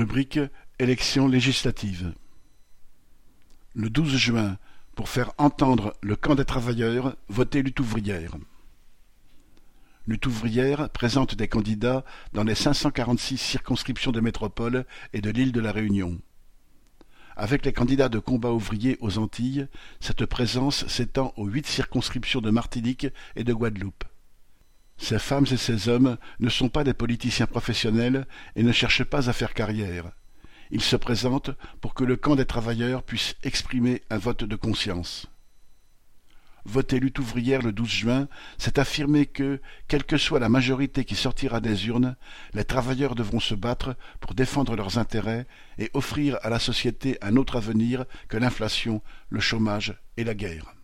Rubrique Élections législatives. Le 12 juin, pour faire entendre le camp des travailleurs, votez lutte ouvrière. Lutte ouvrière présente des candidats dans les 546 circonscriptions de métropole et de l'île de la Réunion. Avec les candidats de combat ouvrier aux Antilles, cette présence s'étend aux huit circonscriptions de Martinique et de Guadeloupe. Ces femmes et ces hommes ne sont pas des politiciens professionnels et ne cherchent pas à faire carrière. Ils se présentent pour que le camp des travailleurs puisse exprimer un vote de conscience. Voter lutte ouvrière le 12 juin, c'est affirmer que, quelle que soit la majorité qui sortira des urnes, les travailleurs devront se battre pour défendre leurs intérêts et offrir à la société un autre avenir que l'inflation, le chômage et la guerre.